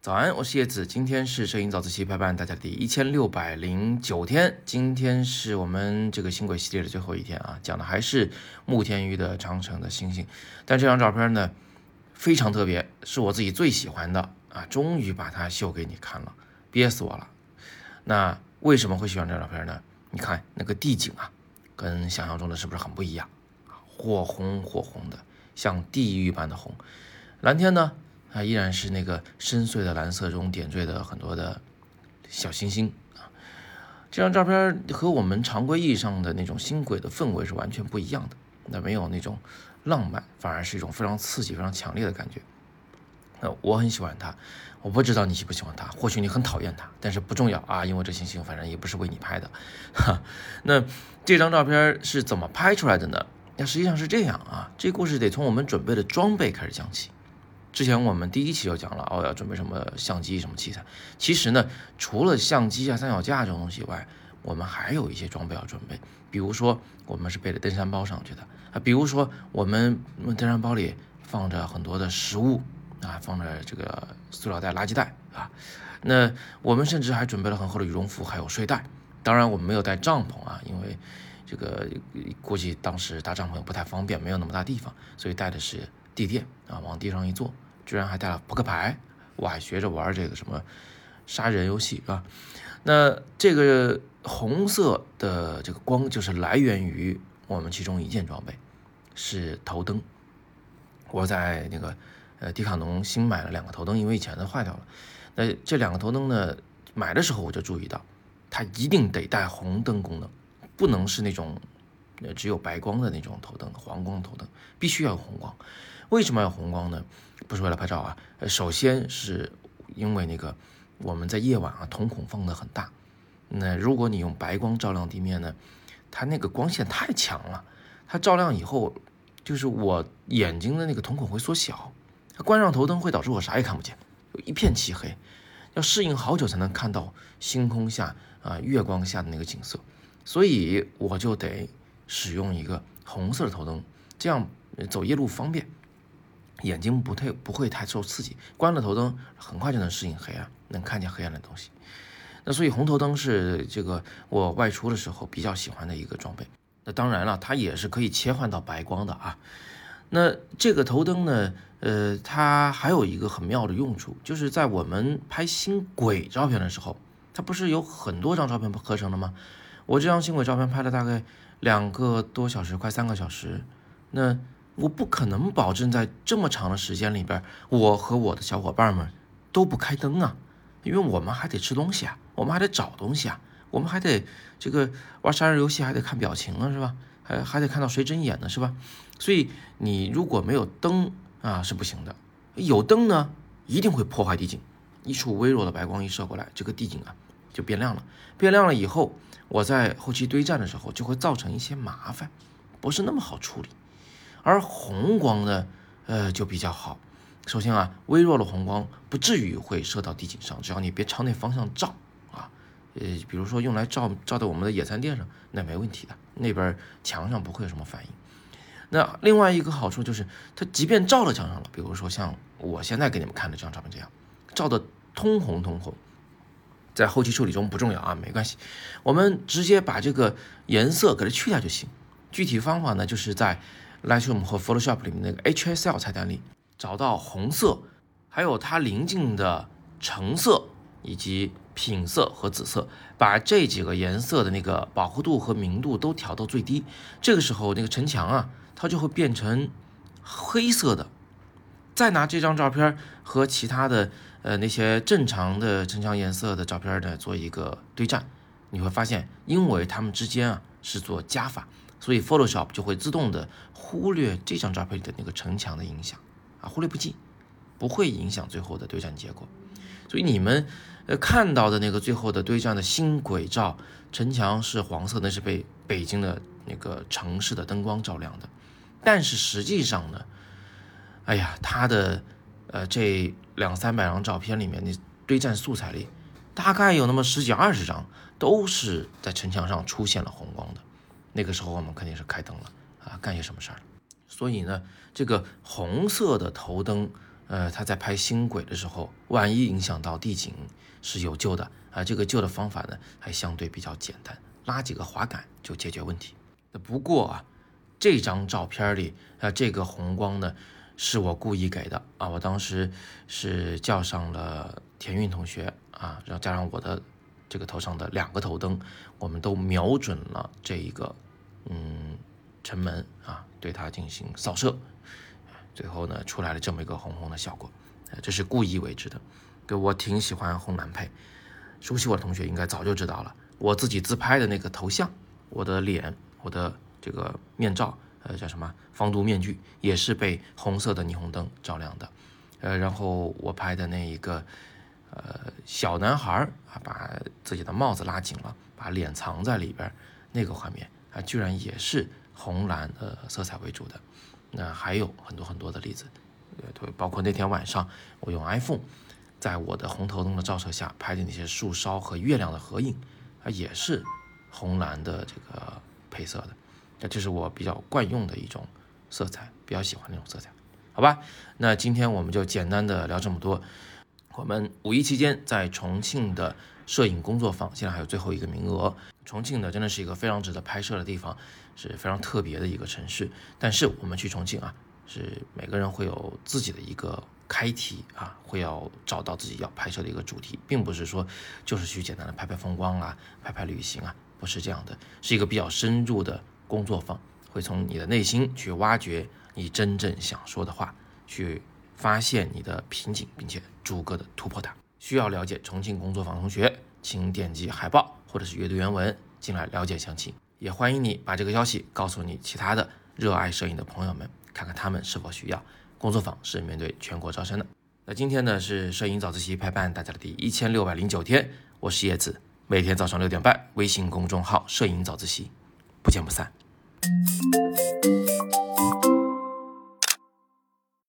早安，我是叶子，今天是摄影早自习陪伴大家的第一千六百零九天，今天是我们这个星轨系列的最后一天啊，讲的还是慕天峪的长城的星星，但这张照片呢非常特别，是我自己最喜欢的啊，终于把它秀给你看了，憋死我了。那为什么会喜欢这张照片呢？你看那个地景啊，跟想象中的是不是很不一样？火红火红的，像地狱般的红，蓝天呢？它依然是那个深邃的蓝色中点缀的很多的小星星啊！这张照片和我们常规意义上的那种星轨的氛围是完全不一样的。那没有那种浪漫，反而是一种非常刺激、非常强烈的感觉。那我很喜欢它，我不知道你喜不喜欢它，或许你很讨厌它，但是不重要啊，因为这星星反正也不是为你拍的。哈，那这张照片是怎么拍出来的呢？那实际上是这样啊，这故事得从我们准备的装备开始讲起。之前我们第一期就讲了哦，要准备什么相机什么器材。其实呢，除了相机啊、三脚架这种东西以外，我们还有一些装备要准备。比如说，我们是背着登山包上去的啊。比如说，我们登山包里放着很多的食物啊，放着这个塑料袋、垃圾袋啊。那我们甚至还准备了很厚的羽绒服，还有睡袋。当然，我们没有带帐篷啊，因为这个估计当时搭帐篷不太方便，没有那么大地方，所以带的是地垫啊，往地上一坐。居然还带了扑克牌，我还学着玩这个什么杀人游戏啊。那这个红色的这个光就是来源于我们其中一件装备，是头灯。我在那个呃迪卡侬新买了两个头灯，因为以前的坏掉了。那这两个头灯呢，买的时候我就注意到，它一定得带红灯功能，不能是那种呃只有白光的那种头灯，黄光头灯，必须要有红光。为什么要红光呢？不是为了拍照啊，首先是因为那个我们在夜晚啊，瞳孔放的很大，那如果你用白光照亮地面呢，它那个光线太强了，它照亮以后，就是我眼睛的那个瞳孔会缩小，它关上头灯会导致我啥也看不见，一片漆黑，要适应好久才能看到星空下啊月光下的那个景色，所以我就得使用一个红色的头灯，这样走夜路方便。眼睛不太不会太受刺激，关了头灯很快就能适应黑暗，能看见黑暗的东西。那所以红头灯是这个我外出的时候比较喜欢的一个装备。那当然了，它也是可以切换到白光的啊。那这个头灯呢，呃，它还有一个很妙的用处，就是在我们拍星轨照片的时候，它不是有很多张照片合成的吗？我这张星轨照片拍了大概两个多小时，快三个小时，那。我不可能保证在这么长的时间里边，我和我的小伙伴们都不开灯啊，因为我们还得吃东西啊，我们还得找东西啊，我们还得这个玩杀人游戏，还得看表情啊，是吧？还还得看到谁睁眼呢，是吧？所以你如果没有灯啊是不行的，有灯呢一定会破坏地景，一处微弱的白光一射过来，这个地景啊就变亮了，变亮了以后，我在后期堆栈的时候就会造成一些麻烦，不是那么好处理。而红光呢，呃，就比较好。首先啊，微弱的红光不至于会射到地景上，只要你别朝那方向照啊。呃，比如说用来照照在我们的野餐垫上，那没问题的，那边墙上不会有什么反应。那另外一个好处就是，它即便照到墙上了，比如说像我现在给你们看的这张照片这样，照的通红通红，在后期处理中不重要啊，没关系，我们直接把这个颜色给它去掉就行。具体方法呢，就是在 Lightroom 和 Photoshop 里面那个 HSL 菜单里找到红色，还有它邻近的橙色以及品色和紫色，把这几个颜色的那个饱和度和明度都调到最低。这个时候那个城墙啊，它就会变成黑色的。再拿这张照片和其他的呃那些正常的城墙颜色的照片呢做一个对战，你会发现，因为它们之间啊是做加法。所以 Photoshop 就会自动的忽略这张照片里的那个城墙的影响啊，忽略不计，不会影响最后的对战结果。所以你们呃看到的那个最后的对战的新轨照，城墙是黄色，那是被北京的那个城市的灯光照亮的。但是实际上呢，哎呀，它的呃这两三百张照片里面，那堆栈素材里，大概有那么十几二十张都是在城墙上出现了红光的。那个时候我们肯定是开灯了啊，干些什么事儿所以呢，这个红色的头灯，呃，它在拍星轨的时候，万一影响到地景是有救的啊。这个救的方法呢，还相对比较简单，拉几个滑杆就解决问题。不过啊，这张照片里啊，这个红光呢，是我故意给的啊。我当时是叫上了田运同学啊，然后加上我的这个头上的两个头灯，我们都瞄准了这一个嗯城门啊，对它进行扫射，最后呢出来了这么一个红红的效果，这是故意为之的。对我挺喜欢红蓝配，熟悉我的同学应该早就知道了，我自己自拍的那个头像，我的脸。我的这个面罩，呃，叫什么防毒面具，也是被红色的霓虹灯照亮的，呃，然后我拍的那一个，呃，小男孩啊，把自己的帽子拉紧了，把脸藏在里边，那个画面啊，居然也是红蓝的色彩为主的。那还有很多很多的例子，对，包括那天晚上我用 iPhone，在我的红头灯的照射下拍的那些树梢和月亮的合影，啊，也是红蓝的这个。配色的，那这是我比较惯用的一种色彩，比较喜欢那种色彩，好吧？那今天我们就简单的聊这么多。我们五一期间在重庆的摄影工作坊，现在还有最后一个名额。重庆呢，真的是一个非常值得拍摄的地方，是非常特别的一个城市。但是我们去重庆啊，是每个人会有自己的一个开题啊，会要找到自己要拍摄的一个主题，并不是说就是去简单的拍拍风光啊，拍拍旅行啊。不是这样的，是一个比较深入的工作坊，会从你的内心去挖掘你真正想说的话，去发现你的瓶颈，并且逐个的突破它。需要了解重庆工作坊同学，请点击海报或者是阅读原文进来了解详情。也欢迎你把这个消息告诉你其他的热爱摄影的朋友们，看看他们是否需要。工作坊是面对全国招生的。那今天呢是摄影早自习陪伴大家的第一千六百零九天，我是叶子。每天早上六点半，微信公众号“摄影早自习”，不见不散。